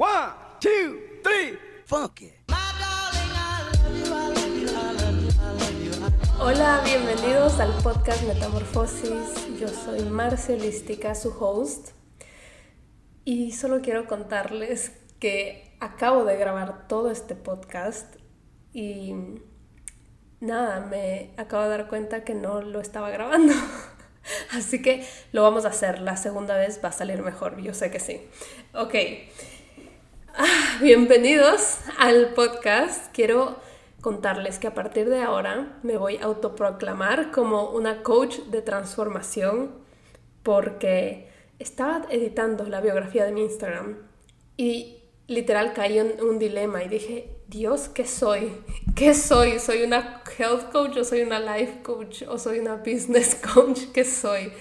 One, two, three, funky. Hola, bienvenidos al podcast Metamorfosis. Yo soy Marcia Holística, su host. Y solo quiero contarles que acabo de grabar todo este podcast y nada, me acabo de dar cuenta que no lo estaba grabando. Así que lo vamos a hacer. La segunda vez va a salir mejor, yo sé que sí. Ok. Bienvenidos al podcast. Quiero contarles que a partir de ahora me voy a autoproclamar como una coach de transformación porque estaba editando la biografía de mi Instagram y literal caí en un dilema y dije, Dios, ¿qué soy? ¿Qué soy? ¿Soy una health coach o soy una life coach o soy una business coach? ¿Qué soy?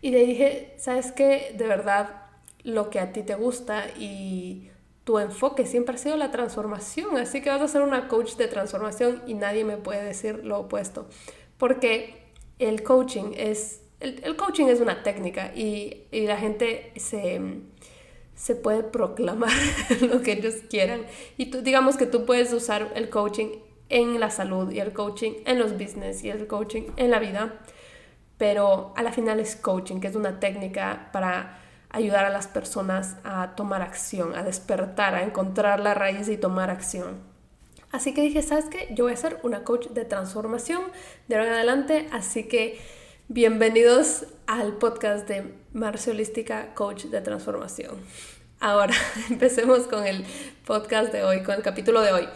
Y le dije, ¿sabes qué? De verdad, lo que a ti te gusta y tu enfoque siempre ha sido la transformación, así que vas a ser una coach de transformación y nadie me puede decir lo opuesto, porque el coaching es, el, coaching es una técnica y, y la gente se, se puede proclamar lo que ellos quieran. Y tú, digamos que tú puedes usar el coaching en la salud y el coaching en los business y el coaching en la vida, pero a la final es coaching, que es una técnica para ayudar a las personas a tomar acción, a despertar, a encontrar la raíz y tomar acción. Así que dije, ¿sabes qué? Yo voy a ser una coach de transformación de ahora en adelante, así que bienvenidos al podcast de Marcia Holística, coach de transformación. Ahora, empecemos con el podcast de hoy, con el capítulo de hoy.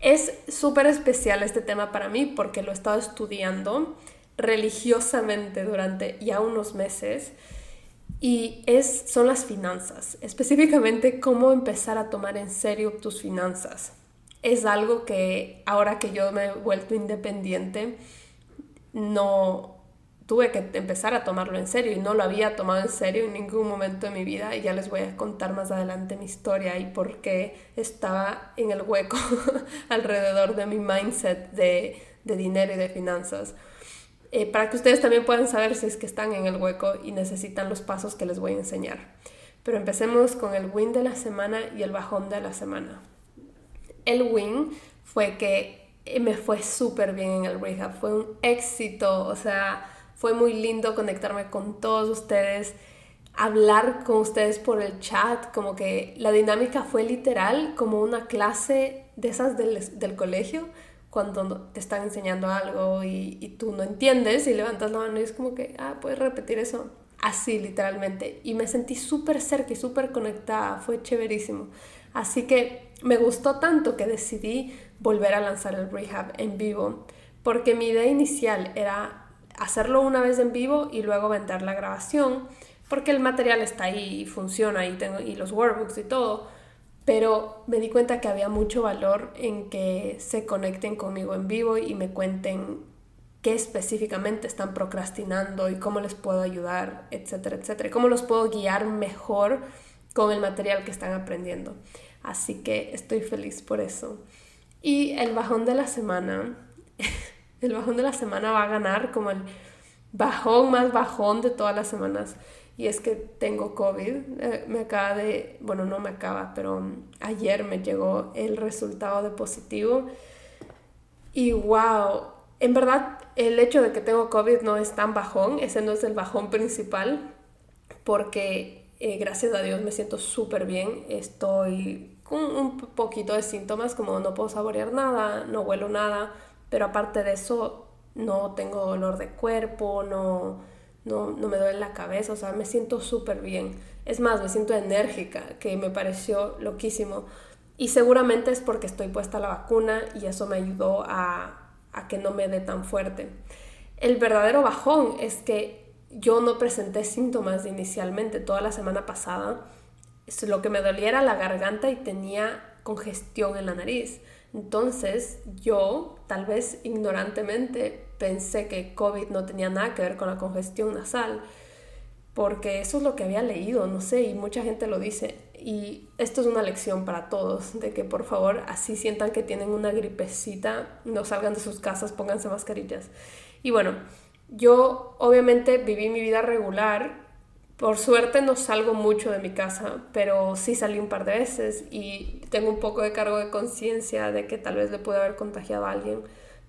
Es súper especial este tema para mí porque lo he estado estudiando religiosamente durante ya unos meses y es, son las finanzas, específicamente cómo empezar a tomar en serio tus finanzas. Es algo que ahora que yo me he vuelto independiente, no tuve que empezar a tomarlo en serio y no lo había tomado en serio en ningún momento de mi vida y ya les voy a contar más adelante mi historia y por qué estaba en el hueco alrededor de mi mindset de, de dinero y de finanzas. Eh, para que ustedes también puedan saber si es que están en el hueco y necesitan los pasos que les voy a enseñar. Pero empecemos con el win de la semana y el bajón de la semana. El win fue que eh, me fue súper bien en el rehab, fue un éxito, o sea, fue muy lindo conectarme con todos ustedes, hablar con ustedes por el chat, como que la dinámica fue literal como una clase de esas del, del colegio, cuando te están enseñando algo y, tú no entiendes y levantas la mano y es como que, ah, puedes repetir eso. Así, literalmente. Y me sentí súper cerca y súper conectada. Fue chéverísimo. Así que me gustó tanto que decidí volver a lanzar el rehab en vivo. Porque mi idea inicial era hacerlo una vez en vivo y luego vender la grabación. Porque el material está ahí y funciona y, tengo, y los workbooks y todo pero me di cuenta que había mucho valor en que se conecten conmigo en vivo y me cuenten qué específicamente están procrastinando y cómo les puedo ayudar, etcétera, etcétera, cómo los puedo guiar mejor con el material que están aprendiendo. Así que estoy feliz por eso. Y el bajón de la semana, el bajón de la semana va a ganar como el bajón más bajón de todas las semanas y es que tengo COVID. Eh, me acaba de, bueno, no me acaba, pero ayer me llegó el resultado de positivo. Y wow, en verdad el hecho de que tengo COVID no es tan bajón, ese no es el bajón principal, porque eh, gracias a Dios me siento súper bien. Estoy con un poquito de síntomas como no puedo saborear nada, no huelo nada, pero aparte de eso no tengo dolor de cuerpo, no no, no me duele la cabeza, o sea, me siento súper bien. Es más, me siento enérgica, que me pareció loquísimo. Y seguramente es porque estoy puesta la vacuna y eso me ayudó a, a que no me dé tan fuerte. El verdadero bajón es que yo no presenté síntomas inicialmente toda la semana pasada. Lo que me dolía era la garganta y tenía congestión en la nariz. Entonces yo, tal vez ignorantemente, pensé que COVID no tenía nada que ver con la congestión nasal, porque eso es lo que había leído, no sé, y mucha gente lo dice. Y esto es una lección para todos, de que por favor así sientan que tienen una gripecita, no salgan de sus casas, pónganse mascarillas. Y bueno, yo obviamente viví mi vida regular Por suerte no salgo mucho de mi casa, pero sí salí un par de veces y tengo un poco de cargo de conciencia de que tal vez le pude haber contagiado a alguien,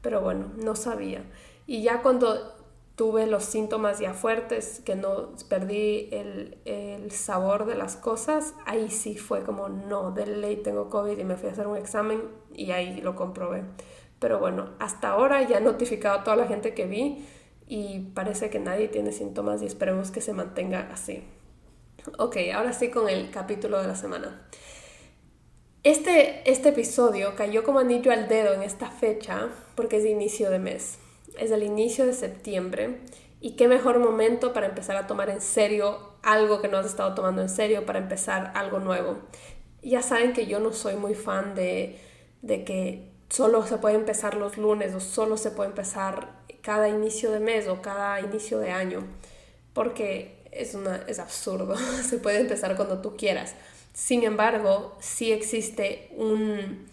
pero bueno, no sabía. Y ya cuando tuve los síntomas ya fuertes, que no perdí el, el, sabor de las cosas, ahí sí fue como, no, de ley tengo COVID y me fui a hacer un examen y ahí lo comprobé. Pero bueno, hasta ahora ya he notificado a toda la gente que vi y parece que nadie tiene síntomas y esperemos que se mantenga así. Ok, ahora sí con el capítulo de la semana. Este, este episodio cayó como anillo al dedo en esta fecha porque es de inicio de mes es el inicio de septiembre y qué mejor momento para empezar a tomar en serio algo que no has estado tomando en serio, para empezar algo nuevo. Ya saben que yo no soy muy fan de, de que solo se puede empezar los lunes o solo se puede empezar cada inicio de mes o cada inicio de año, porque es, una, es absurdo, se puede empezar cuando tú quieras. Sin embargo, sí existe un,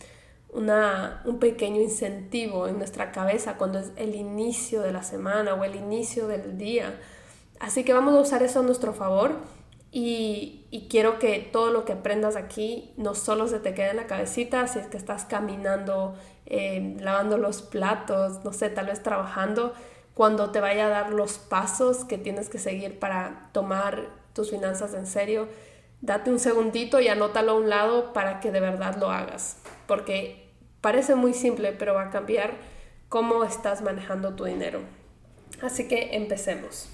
una, un pequeño incentivo en nuestra cabeza cuando es el inicio de la semana o el inicio del día. Así que vamos a usar eso a nuestro favor y, y, quiero que todo lo que aprendas aquí no solo se te quede en la cabecita, si es que estás caminando, eh, lavando los platos, no sé, tal vez trabajando, cuando te vaya a dar los pasos que tienes que seguir para tomar tus finanzas en serio, date un segundito y anótalo a un lado para que de verdad lo hagas porque parece muy simple, pero va a cambiar cómo estás manejando tu dinero. Así que empecemos.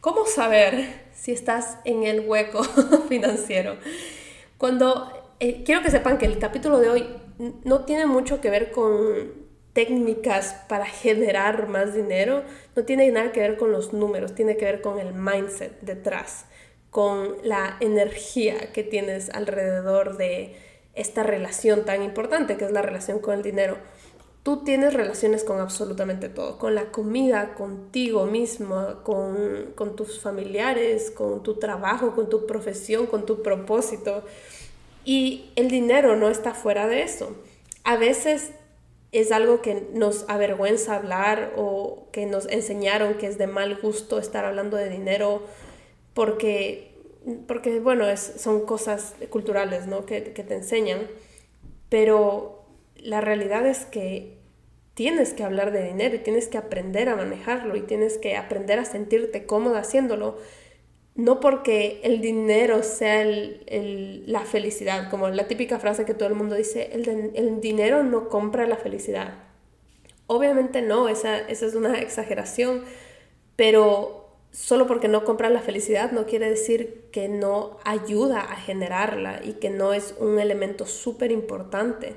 ¿Cómo saber si estás en el hueco financiero? Cuando eh, quiero que sepan que el capítulo de hoy no tiene mucho que ver con técnicas para generar más dinero, no tiene nada que ver con los números, tiene que ver con el mindset detrás, con la energía que tienes alrededor de esta relación tan importante que es la relación con el dinero. Tú tienes relaciones con absolutamente todo, con la comida, contigo mismo, con, con tus familiares, con tu trabajo, con tu profesión, con tu propósito. Y el dinero no está fuera de eso. A veces es algo que nos avergüenza hablar o que nos enseñaron que es de mal gusto estar hablando de dinero porque porque bueno, es, son cosas culturales, ¿no? Que, que te enseñan, pero la realidad es que tienes que hablar de dinero y tienes que aprender a manejarlo y tienes que aprender a sentirte cómoda haciéndolo, no porque el dinero sea el, el, la felicidad, como la típica frase que todo el mundo dice, el, el dinero no compra la felicidad. Obviamente no, esa, esa es una exageración, pero solo porque no compra la felicidad no quiere decir que no ayuda a generarla y que no es un elemento súper importante.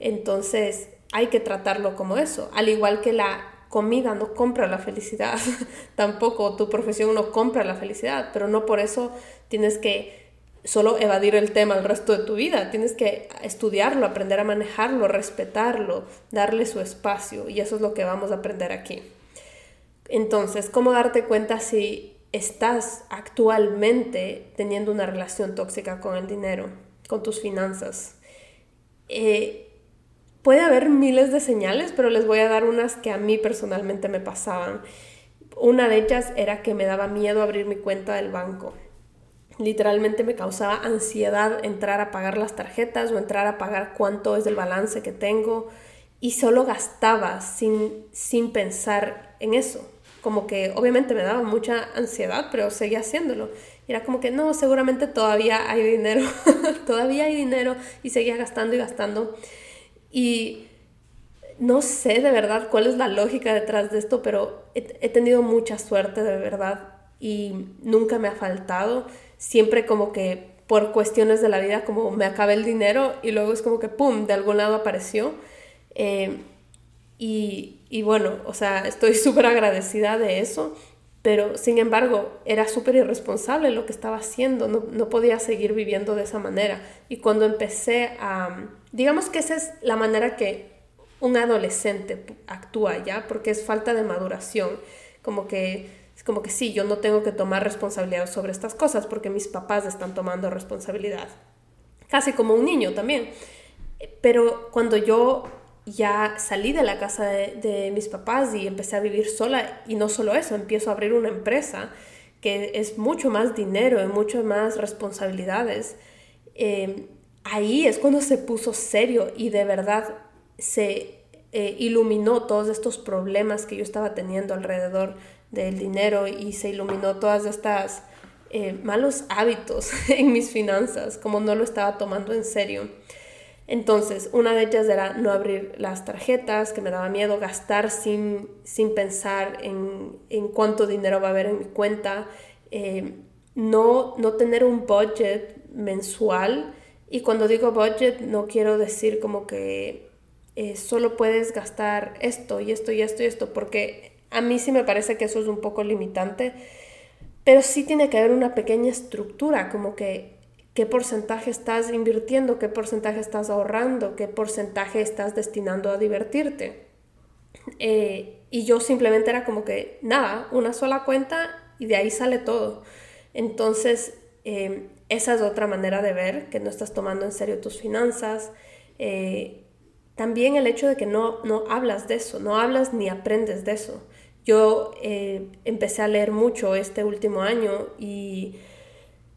Entonces hay que tratarlo como eso, al igual que la comida no compra la felicidad, tampoco tu profesión no compra la felicidad, pero no por eso tienes que solo evadir el tema el resto de tu vida, tienes que estudiarlo, aprender a manejarlo, respetarlo, darle su espacio y eso es lo que vamos a aprender aquí. Entonces, ¿cómo darte cuenta si estás actualmente teniendo una relación tóxica con el dinero, con tus finanzas? Eh, puede haber miles de señales, pero les voy a dar unas que a mí personalmente me pasaban. Una de ellas era que me daba miedo abrir mi cuenta del banco. Literalmente me causaba ansiedad entrar a pagar las tarjetas o entrar a pagar cuánto es el balance que tengo y solo gastaba sin, sin pensar en eso como que obviamente me daba mucha ansiedad, pero seguía haciéndolo. era como que no, seguramente todavía hay dinero, todavía hay dinero y seguía gastando y gastando. Y no sé de verdad cuál es la lógica detrás de esto, pero he, tenido mucha suerte de verdad y nunca me ha faltado. Siempre como que por cuestiones de la vida como me acabé el dinero y luego es como que ¡pum! de algún lado apareció. Eh, y, y bueno, o sea, estoy súper agradecida de eso, pero sin embargo era súper irresponsable lo que estaba haciendo, no, no, podía seguir viviendo de esa manera. Y cuando empecé a, digamos que esa es la manera que un adolescente actúa ya, porque es falta de maduración, como que como que sí, yo no tengo que tomar responsabilidad sobre estas cosas porque mis papás están tomando responsabilidad, casi como un niño también. Pero cuando yo ya salí de la casa de, mis papás y empecé a vivir sola y no solo eso, empiezo a abrir una empresa que es mucho más dinero y mucho más responsabilidades, eh, ahí es cuando se puso serio y de verdad se eh, iluminó todos estos problemas que yo estaba teniendo alrededor del dinero y se iluminó todas estas eh, malos hábitos en mis finanzas, como no lo estaba tomando en serio. Entonces, una de ellas era no abrir las tarjetas, que me daba miedo gastar sin, sin pensar en, en, cuánto dinero va a haber en mi cuenta, eh, no, no tener un budget mensual. Y cuando digo budget, no quiero decir como que eh, solo puedes gastar esto y esto y esto y esto, porque a mí sí me parece que eso es un poco limitante, pero sí tiene que haber una pequeña estructura, como que qué porcentaje estás invirtiendo, qué porcentaje estás ahorrando, qué porcentaje estás destinando a divertirte. Eh, y yo simplemente era como que, nada, una sola cuenta y de ahí sale todo. Entonces, eh, esa es otra manera de ver que no estás tomando en serio tus finanzas. Eh, también el hecho de que no, no hablas de eso, no hablas ni aprendes de eso. Yo empecé a leer mucho este último año y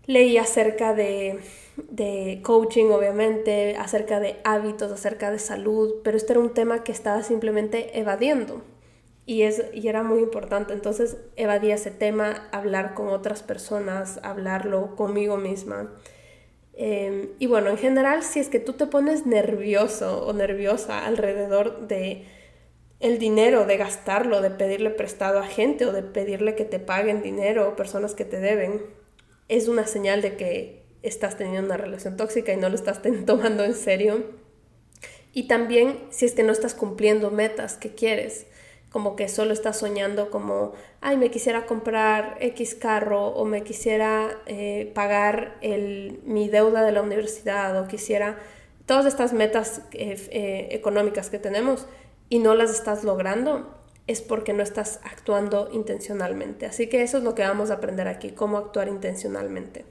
leí acerca de, coaching, obviamente, acerca de hábitos, acerca de salud, pero este era un tema que estaba simplemente evadiendo. Y, es, y era muy importante. Entonces evadía ese tema, hablar con otras personas, hablarlo conmigo misma. Em, y bueno, en general, si es que tú te pones nervioso o nerviosa alrededor de el dinero, de gastarlo, de pedirle prestado a gente o de pedirle que te paguen dinero o personas que te deben, es una señal de que estás teniendo una relación tóxica y no lo estás tomando en serio. Y también si es que no estás cumpliendo metas que quieres, como que solo estás soñando como, ay, me quisiera comprar X carro o me quisiera eh, pagar el, mi deuda de la universidad o quisiera todas estas metas eh, eh, económicas que tenemos y no las estás logrando, es porque no estás actuando intencionalmente. Así que eso es lo que vamos a aprender aquí, cómo actuar intencionalmente.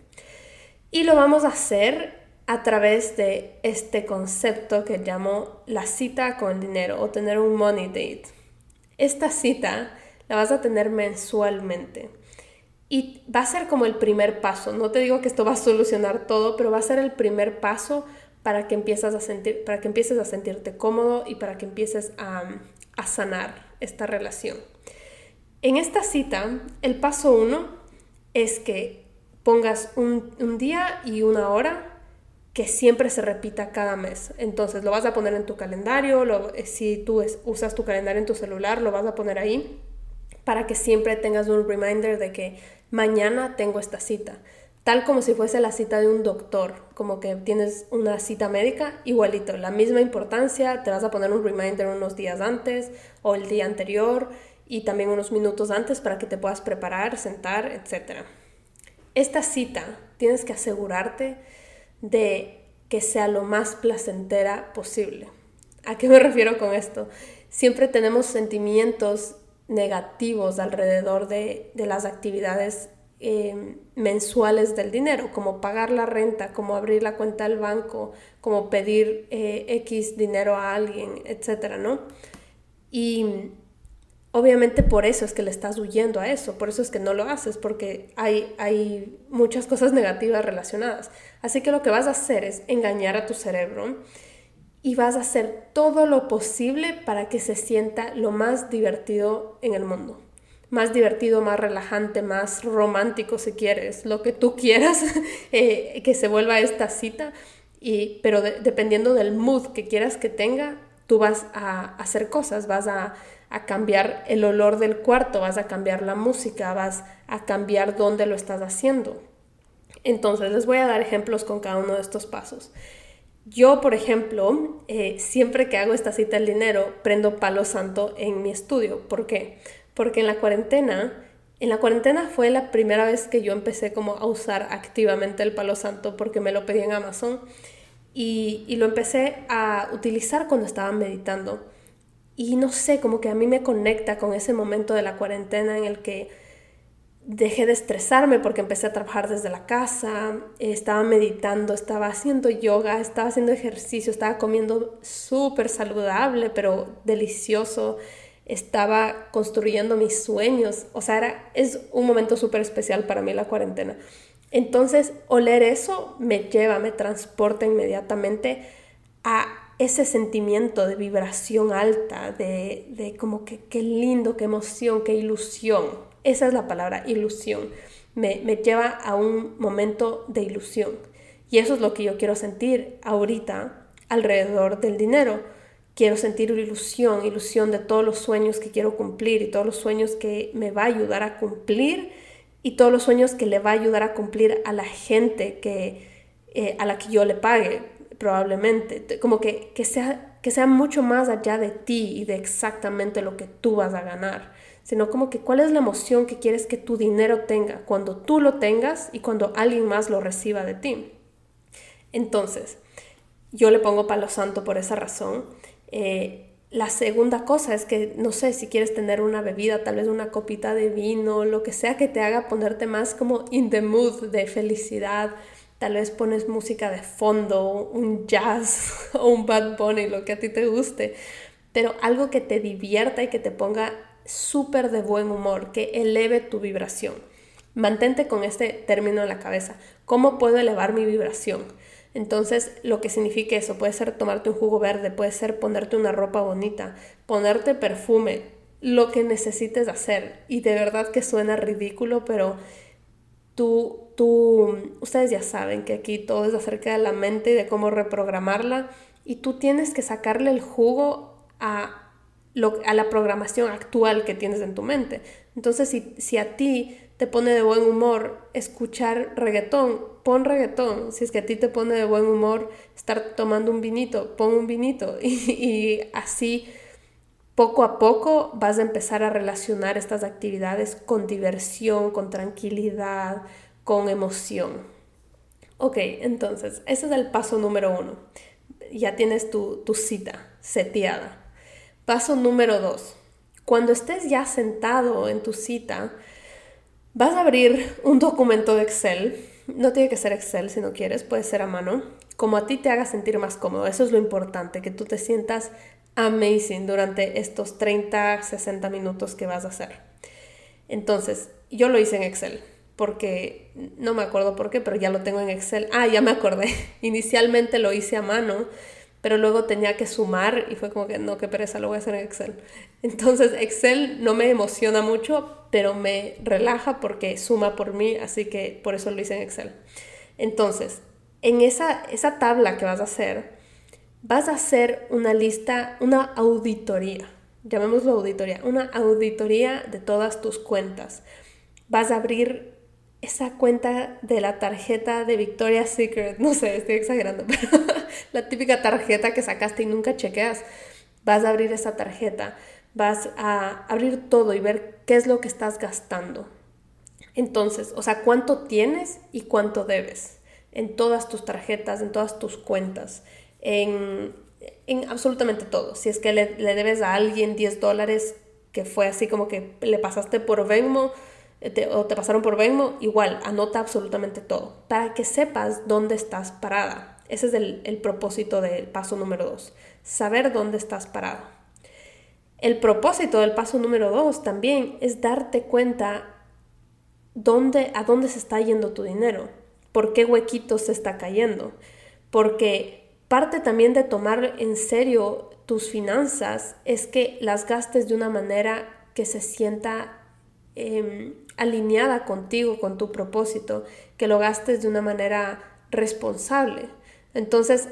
Y lo vamos a hacer a través de este concepto que llamo la cita con dinero o tener un money date. Esta cita la vas a tener mensualmente. Y va a ser como el primer paso. No te digo que esto va a solucionar todo, pero va a ser el primer paso para que empieces a, sentir, para que empieces a sentirte cómodo y para que empieces a sanar esta relación. En esta cita, el paso uno es que pongas un, día y una hora que siempre se repita cada mes. Entonces lo vas a poner en tu calendario, eh, si tú usas tu calendario en tu celular, lo vas a poner ahí para que siempre tengas un reminder de que mañana tengo esta cita tal como si fuese la cita de un doctor, como que tienes una cita médica, igualito, la misma importancia, te vas a poner un reminder unos días antes o el día anterior y también unos minutos antes para que te puedas preparar, sentar, etc. Esta cita tienes que asegurarte de que sea lo más placentera posible. ¿A qué me refiero con esto? Siempre tenemos sentimientos negativos alrededor de, de las actividades Em, mensuales del dinero, como pagar la renta, como abrir la cuenta del banco, como pedir eh, X dinero a alguien, etcétera, ¿no? Y obviamente por eso es que le estás huyendo a eso, por eso es que no lo haces, porque hay, hay muchas cosas negativas relacionadas. Así que lo que vas a hacer es engañar a tu cerebro y vas a hacer todo lo posible para que se sienta lo más divertido en el mundo más divertido, más relajante, más romántico si quieres, lo que tú quieras eh, que se vuelva esta cita, y, pero dependiendo del mood que quieras que tenga, tú vas a hacer cosas, vas a, cambiar el olor del cuarto, vas a cambiar la música, vas a cambiar dónde lo estás haciendo. Entonces les voy a dar ejemplos con cada uno de estos pasos. Yo, por ejemplo, eh, siempre que hago esta cita del dinero, prendo palo santo en mi estudio. ¿Por qué? Porque en la cuarentena, en la cuarentena fue la primera vez que yo empecé como a usar activamente el palo santo porque me lo pedí en Amazon y, y lo empecé a utilizar cuando estaba meditando. Y no sé, como que a mí me conecta con ese momento de la cuarentena en el que dejé de estresarme porque empecé a trabajar desde la casa, estaba meditando, estaba haciendo yoga, estaba haciendo ejercicio, estaba comiendo súper saludable, pero delicioso. Estaba construyendo mis sueños. O sea, era, es un momento súper especial para mí la cuarentena. Entonces, oler eso me lleva, me transporta inmediatamente a ese sentimiento de vibración alta, de, de como que qué lindo, qué emoción, qué ilusión. Esa es la palabra, ilusión. Me, me lleva a un momento de ilusión. Y eso es lo que yo quiero sentir ahorita alrededor del dinero. Quiero sentir ilusión, ilusión de todos los sueños que quiero cumplir y todos los sueños que me va a ayudar a cumplir y todos los sueños que le va a ayudar a cumplir a la gente que, eh, a la que yo le pague, probablemente. Como que, que, sea, que sea mucho más allá de ti y de exactamente lo que tú vas a ganar, sino como que cuál es la emoción que quieres que tu dinero tenga cuando tú lo tengas y cuando alguien más lo reciba de ti. Entonces, yo le pongo palo santo por esa razón. Eh, la segunda cosa es que, no sé, si quieres tener una bebida, tal vez una copita de vino, lo que sea que te haga ponerte más como in the mood de felicidad. Tal vez pones música de fondo, un jazz o un Bad Bunny, lo que a ti te guste. Pero algo que te divierta y que te ponga súper de buen humor, que eleve tu vibración. Mantente con este término en la cabeza. ¿Cómo puedo elevar mi vibración? Entonces, lo que significa eso puede ser tomarte un jugo verde, puede ser ponerte una ropa bonita, ponerte perfume, lo que necesites hacer. Y de verdad que suena ridículo, pero tú, tú, ustedes ya saben que aquí todo es acerca de la mente y de cómo reprogramarla. Y tú tienes que sacarle el jugo a, a la programación actual que tienes en tu mente. Entonces, si, si a ti te pone de buen humor escuchar reggaetón, pon reggaetón. Si es que a ti te pone de buen humor estar tomando un vinito, pon un vinito. Y, así, poco a poco, vas a empezar a relacionar estas actividades con diversión, con tranquilidad, con emoción. Ok, entonces, ese es el paso número uno. Ya tienes tu, tu cita seteada. Paso número dos. Cuando estés ya sentado en tu cita, Vas a abrir un documento de Excel. No tiene que ser Excel si no quieres, puede ser a mano. Como a ti te haga sentir más cómodo. Eso es lo importante, que tú te sientas amazing durante estos 30, 60 minutos que vas a hacer. Entonces, yo lo hice en Excel, porque no me acuerdo por qué, pero ya lo tengo en Excel. Ah, ya me acordé. Inicialmente lo hice a mano pero luego tenía que sumar y fue como que no, qué pereza, lo voy a hacer en Excel. Entonces Excel no me emociona mucho, pero me relaja porque suma por mí, así que por eso lo hice en Excel. Entonces, en esa, esa tabla que vas a hacer, vas a hacer una lista, una auditoría, llamémoslo auditoría, una auditoría de todas tus cuentas. Vas a abrir esa cuenta de la tarjeta de Victoria's Secret, no sé, estoy exagerando, pero la típica tarjeta que sacaste y nunca chequeas, vas a abrir esa tarjeta, vas a abrir todo y ver qué es lo que estás gastando. Entonces, o sea, cuánto tienes y cuánto debes en todas tus tarjetas, en todas tus cuentas, en, en absolutamente todo. Si es que le, le debes a alguien 10 dólares que fue así como que le pasaste por Venmo, o te pasaron por Venmo, igual, anota absolutamente todo, para que sepas dónde estás parada. Ese es el, propósito del paso número dos, saber dónde estás parado. El propósito del paso número dos también es darte cuenta dónde, a dónde se está yendo tu dinero, por qué huequitos se está cayendo, porque parte también de tomar en serio tus finanzas es que las gastes de una manera que se sienta Em, alineada contigo, con tu propósito, que lo gastes de una manera responsable. Entonces,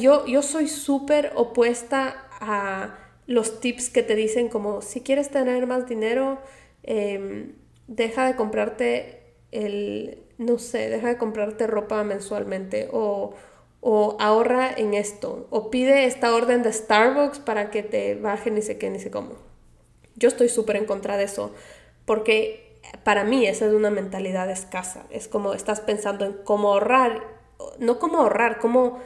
yo, yo soy súper opuesta a los tips que te dicen como si quieres tener más dinero, em, deja de comprarte el, no sé, deja de comprarte ropa mensualmente o, o ahorra en esto o pide esta orden de Starbucks para que te baje ni sé qué ni sé cómo. Yo estoy súper en contra de eso porque para mí esa es una mentalidad escasa. Es como estás pensando en cómo ahorrar, no cómo ahorrar, cómo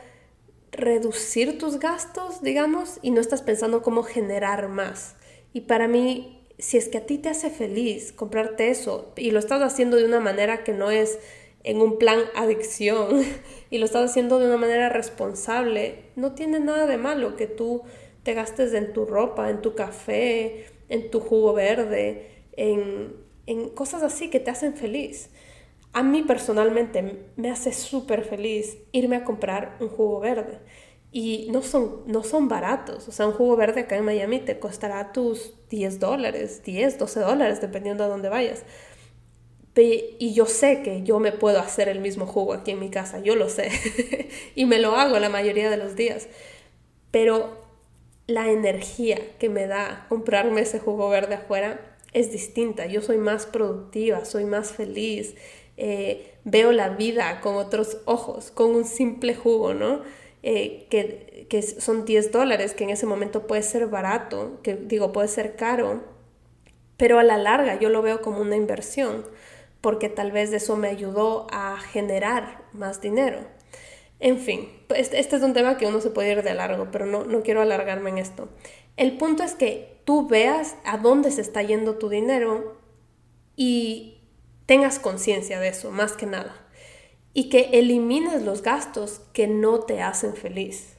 reducir tus gastos, digamos, y no estás pensando cómo generar más. Y para mí, si es que a ti te hace feliz comprarte eso y lo estás haciendo de una manera que no es en un plan adicción y lo estás haciendo de una manera responsable, no tiene nada de malo que tú te gastes en tu ropa, en tu café, en tu jugo verde, en, en cosas así que te hacen feliz. A mí personalmente me hace súper feliz irme a comprar un jugo verde. Y no son, no son baratos. O sea, un jugo verde acá en Miami te costará tus 10 dólares, 10, 12 dólares, dependiendo de dónde vayas. Y yo sé que yo me puedo hacer el mismo jugo aquí en mi casa, yo lo sé. y me lo hago la mayoría de los días. Pero la energía que me da comprarme ese jugo verde afuera es distinta. Yo soy más productiva, soy más feliz, eh, veo la vida con otros ojos, con un simple jugo, ¿no? Eh, que, que, son 10 dólares, que en ese momento puede ser barato, que digo, puede ser caro, pero a la larga yo lo veo como una inversión, porque tal vez eso me ayudó a generar más dinero. En fin, este, este es un tema que uno se puede ir de largo, pero no, no quiero alargarme en esto. El punto es que tú veas a dónde se está yendo tu dinero y tengas conciencia de eso, más que nada y que elimines los gastos que no te hacen feliz.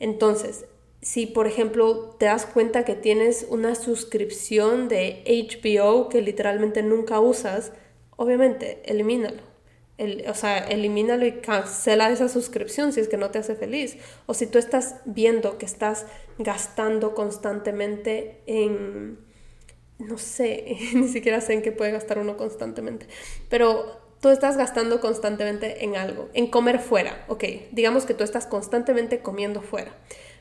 Entonces, si por ejemplo te das cuenta que tienes una suscripción de HBO que literalmente nunca usas, obviamente elimínalo. o sea, elimínalo y cancela esa suscripción si es que no te hace feliz. O si tú estás viendo que estás gastando constantemente en, no sé, ni siquiera sé en qué puede gastar uno constantemente, pero tú estás gastando constantemente en algo, en comer fuera, ok, digamos que tú estás constantemente comiendo fuera,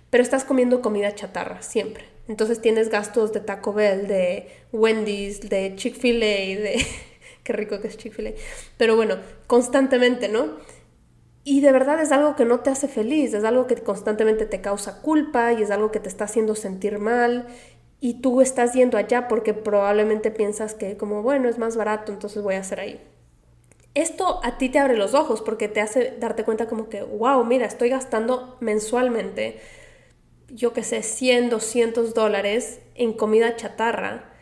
pero estás comiendo comida chatarra siempre. Entonces tienes gastos de Taco Bell, de Wendy's, de Chick-fil-A, de... Qué rico que es Chick-fil-A. Pero bueno, constantemente, ¿no? Y de verdad es algo que no te hace feliz, es algo que constantemente te causa culpa y es algo que te está haciendo sentir mal y tú estás yendo allá porque probablemente piensas que como, bueno, es más barato, entonces voy a hacer ahí esto a ti te abre los ojos porque te hace darte cuenta como que, wow, mira, estoy gastando mensualmente, yo qué sé, 100, 200 dólares en comida chatarra.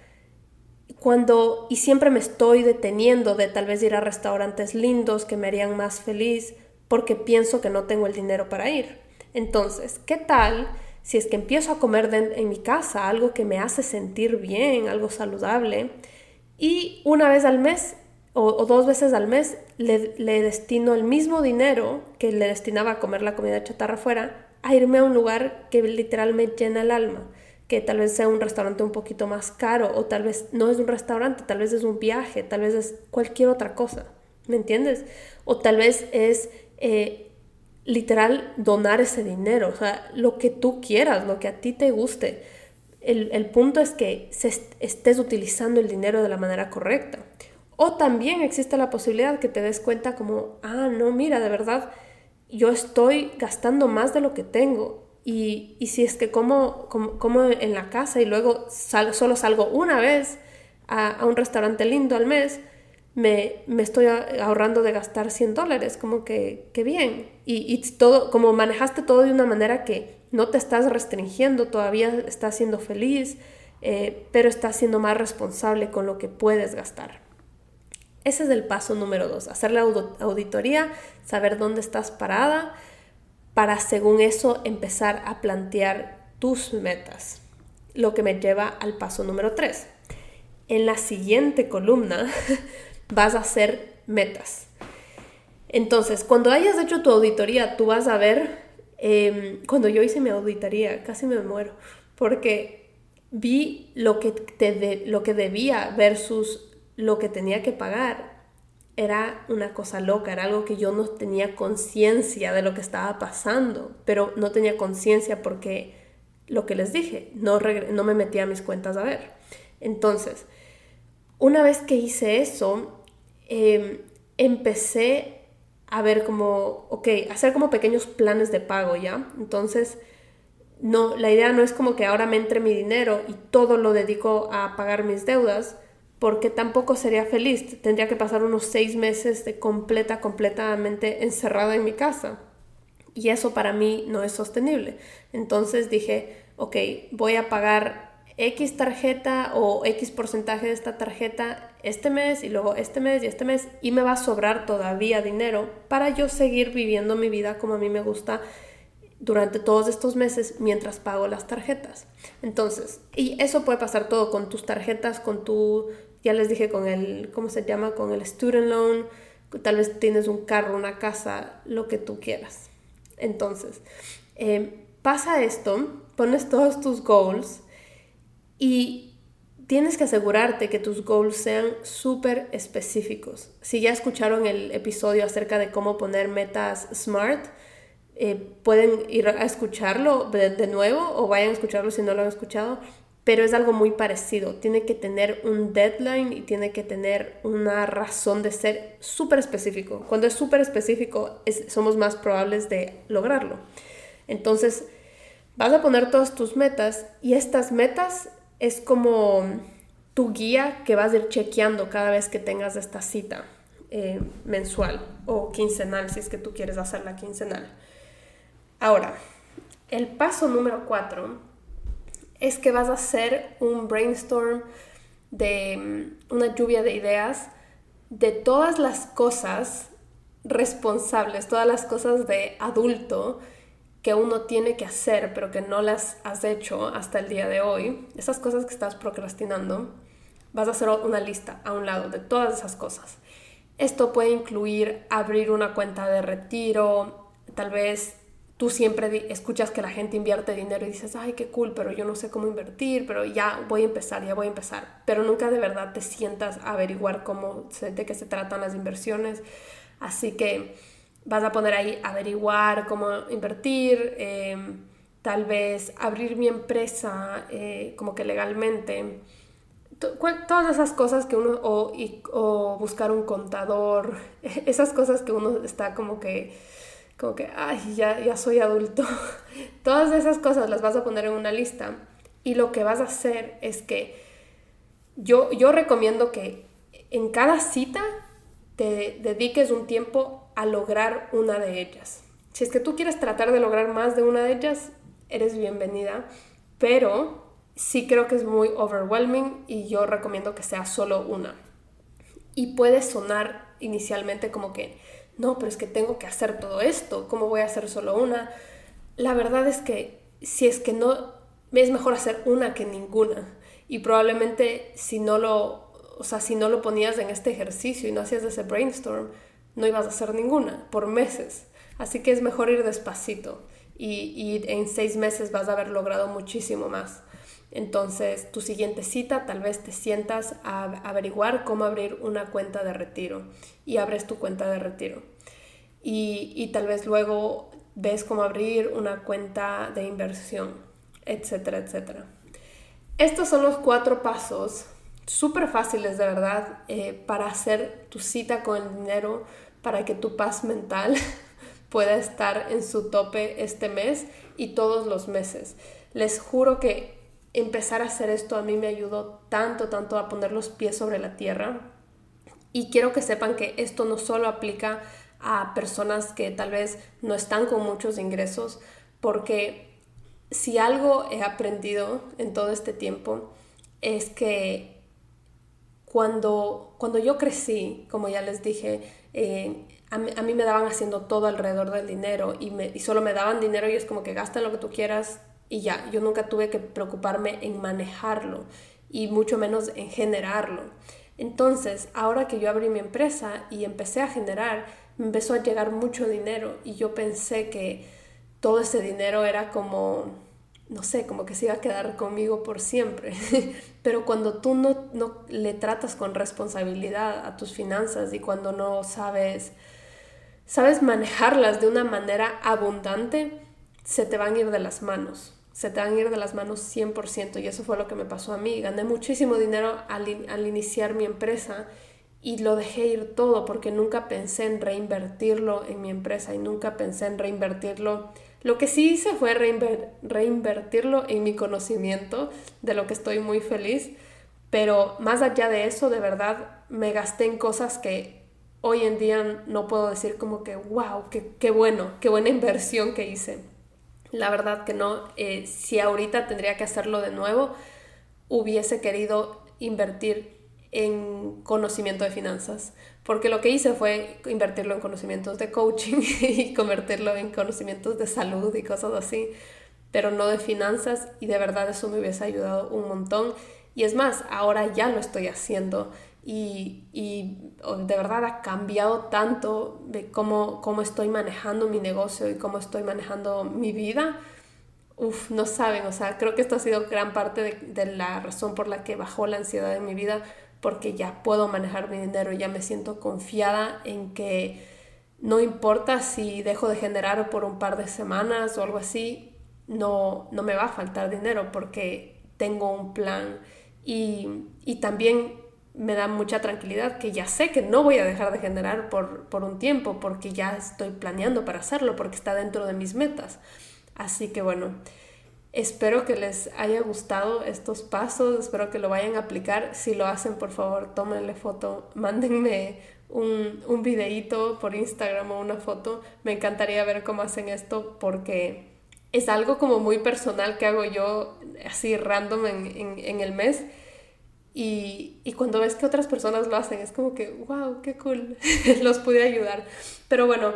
Cuando, y siempre me estoy deteniendo de tal vez ir a restaurantes lindos que me harían más feliz porque pienso que no tengo el dinero para ir. Entonces, ¿qué tal si es que empiezo a comer en mi casa algo que me hace sentir bien, algo saludable? Y una vez al mes o, dos veces al mes le, le, destino el mismo dinero que le destinaba a comer la comida chatarra afuera a irme a un lugar que literalmente llena el alma, que tal vez sea un restaurante un poquito más caro o tal vez no es un restaurante, tal vez es un viaje, tal vez es cualquier otra cosa, ¿me entiendes? O tal vez es eh, literal donar ese dinero, o sea, lo que tú quieras, lo que a ti te guste. El, el punto es que estés utilizando el dinero de la manera correcta. O también existe la posibilidad que te des cuenta como, ah, no, mira, de verdad, yo estoy gastando más de lo que tengo. Y, si es que como, como, en la casa y luego solo salgo una vez a, un restaurante lindo al mes, me, me, estoy ahorrando de gastar 100 dólares, como que, que bien. Y, todo, como manejaste todo de una manera que no te estás restringiendo, todavía estás siendo feliz, eh, pero estás siendo más responsable con lo que puedes gastar. Ese es el paso número dos, hacer la auditoría, saber dónde estás parada, para según eso empezar a plantear tus metas. Lo que me lleva al paso número tres. En la siguiente columna vas a hacer metas. Entonces, cuando hayas hecho tu auditoría, tú vas a ver, em, cuando yo hice mi auditoría, casi me muero, porque vi lo que, te lo que debía versus lo que tenía que pagar era una cosa loca, era algo que yo no tenía conciencia de lo que estaba pasando, pero no tenía conciencia porque lo que les dije, no, no me metía a mis cuentas a ver. Entonces, una vez que hice eso, em, empecé a ver como, ok, hacer como pequeños planes de pago, ¿ya? Entonces, no, la idea no es como que ahora me entre mi dinero y todo lo dedico a pagar mis deudas, porque tampoco sería feliz. Tendría que pasar unos seis meses de completa, completamente encerrada en mi casa. Y eso para mí no es sostenible. Entonces dije, ok, voy a pagar X tarjeta o X porcentaje de esta tarjeta este mes y luego este mes y este mes y me va a sobrar todavía dinero para yo seguir viviendo mi vida como a mí me gusta durante todos estos meses mientras pago las tarjetas. Entonces, y eso puede pasar todo con tus tarjetas, con tu, ya les dije, con el, ¿cómo se llama? Con el student loan, tal vez tienes un carro, una casa, lo que tú quieras. Entonces, eh, pasa esto, pones todos tus goals y tienes que asegurarte que tus goals sean súper específicos. Si ya escucharon el episodio acerca de cómo poner metas SMART, eh, pueden ir a escucharlo de, nuevo o vayan a escucharlo si no lo han escuchado, pero es algo muy parecido. Tiene que tener un deadline y tiene que tener una razón de ser súper específico. Cuando es súper específico, somos más probables de lograrlo. Entonces, vas a poner todas tus metas y estas metas es como tu guía que vas a ir chequeando cada vez que tengas esta cita eh, mensual o quincenal, si es que tú quieres hacerla quincenal. Ahora, el paso número cuatro es que vas a hacer un brainstorm de mm, una lluvia de ideas de todas las cosas responsables, todas las cosas de adulto que uno tiene que hacer pero que no las has hecho hasta el día de hoy, esas cosas que estás procrastinando, vas a hacer una lista a un lado de todas esas cosas. Esto puede incluir abrir una cuenta de retiro, tal vez tú siempre escuchas que la gente invierte dinero y dices, ay, qué cool, pero yo no sé cómo invertir, pero ya voy a empezar, ya voy a empezar. Pero nunca de verdad te sientas a averiguar cómo, de qué se tratan las inversiones. Así que vas a poner ahí averiguar cómo invertir, em, tal vez abrir mi empresa eh, como que legalmente. Todas esas cosas que uno, o, o buscar un contador, esas cosas que uno está como que, como que, ay, ya, ya soy adulto. Todas esas cosas las vas a poner en una lista y lo que vas a hacer es que yo, yo recomiendo que en cada cita te dediques un tiempo a lograr una de ellas. Si es que tú quieres tratar de lograr más de una de ellas, eres bienvenida, pero sí creo que es muy overwhelming y yo recomiendo que sea solo una. Y puede sonar inicialmente como que, no, pero es que tengo que hacer todo esto, ¿cómo voy a hacer solo una? La verdad es que si es que no, es mejor hacer una que ninguna. Y probablemente si no lo, o sea, si no lo ponías en este ejercicio y no hacías ese brainstorm, no ibas a hacer ninguna por meses. Así que es mejor ir despacito y, en seis meses vas a haber logrado muchísimo más. Entonces, tu siguiente cita, tal vez te sientas a averiguar cómo abrir una cuenta de retiro y abres tu cuenta de retiro. Y, y tal vez luego ves cómo abrir una cuenta de inversión, etcétera, etcétera. Estos son los cuatro pasos súper fáciles de verdad eh, para hacer tu cita con el dinero, para que tu paz mental pueda estar en su tope este mes y todos los meses. Les juro que empezar a hacer esto a mí me ayudó tanto, tanto a poner los pies sobre la tierra. Y quiero que sepan que esto no solo aplica a personas que tal vez no están con muchos ingresos, porque si algo he aprendido en todo este tiempo es que cuando, cuando yo crecí, como ya les dije, eh, a, mí, me daban haciendo todo alrededor del dinero y, me, y solo me daban dinero y es como que gasta lo que tú quieras y ya, yo nunca tuve que preocuparme en manejarlo y mucho menos en generarlo. Entonces, ahora que yo abrí mi empresa y empecé a generar, me empezó a llegar mucho dinero y yo pensé que todo ese dinero era como no sé, como que se iba a quedar conmigo por siempre. Pero cuando tú no, no le tratas con responsabilidad a tus finanzas y cuando no sabes, sabes manejarlas de una manera abundante, se te van a ir de las manos. Se te van a ir de las manos 100% y eso fue lo que me pasó a mí. Gané muchísimo dinero al, al iniciar mi empresa y lo dejé ir todo porque nunca pensé en reinvertirlo en mi empresa y nunca pensé en reinvertirlo lo que sí hice fue reinvertirlo en mi conocimiento, de lo que estoy muy feliz, pero más allá de eso, de verdad, me gasté en cosas que hoy en día no puedo decir como que, wow, qué, bueno, qué buena inversión que hice. La verdad que no, eh, si ahorita tendría que hacerlo de nuevo, hubiese querido invertir en conocimiento de finanzas, porque lo que hice fue invertirlo en conocimientos de coaching y convertirlo en conocimientos de salud y cosas así, pero no de finanzas y de verdad eso me hubiese ayudado un montón. Y es más, ahora ya lo estoy haciendo y, y de verdad ha cambiado tanto de cómo, cómo estoy manejando mi negocio y cómo estoy manejando mi vida. Uf, no saben, o sea, creo que esto ha sido gran parte de, de la razón por la que bajó la ansiedad en mi vida, porque ya puedo manejar mi dinero, ya me siento confiada en que no importa si dejo de generar por un par de semanas o algo así, no, no me va a faltar dinero porque tengo un plan y, y también me da mucha tranquilidad que ya sé que no voy a dejar de generar por, por un tiempo porque ya estoy planeando para hacerlo, porque está dentro de mis metas. Así que bueno, espero que les haya gustado estos pasos, espero que lo vayan a aplicar. Si lo hacen, por favor, tómenle foto, mándenme un, un videíto por Instagram o una foto. Me encantaría ver cómo hacen esto porque es algo como muy personal que hago yo así random en, en, en el mes y, y, cuando ves que otras personas lo hacen, es como que, wow, qué cool, los pude ayudar. Pero bueno,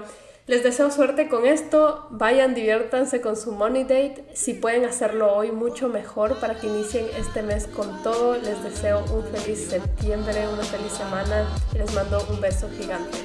les deseo suerte con esto, vayan, diviértanse con su Money Date. Si pueden hacerlo hoy, mucho mejor para que inicien este mes con todo. Les deseo un feliz septiembre, una feliz semana les mando un beso gigante.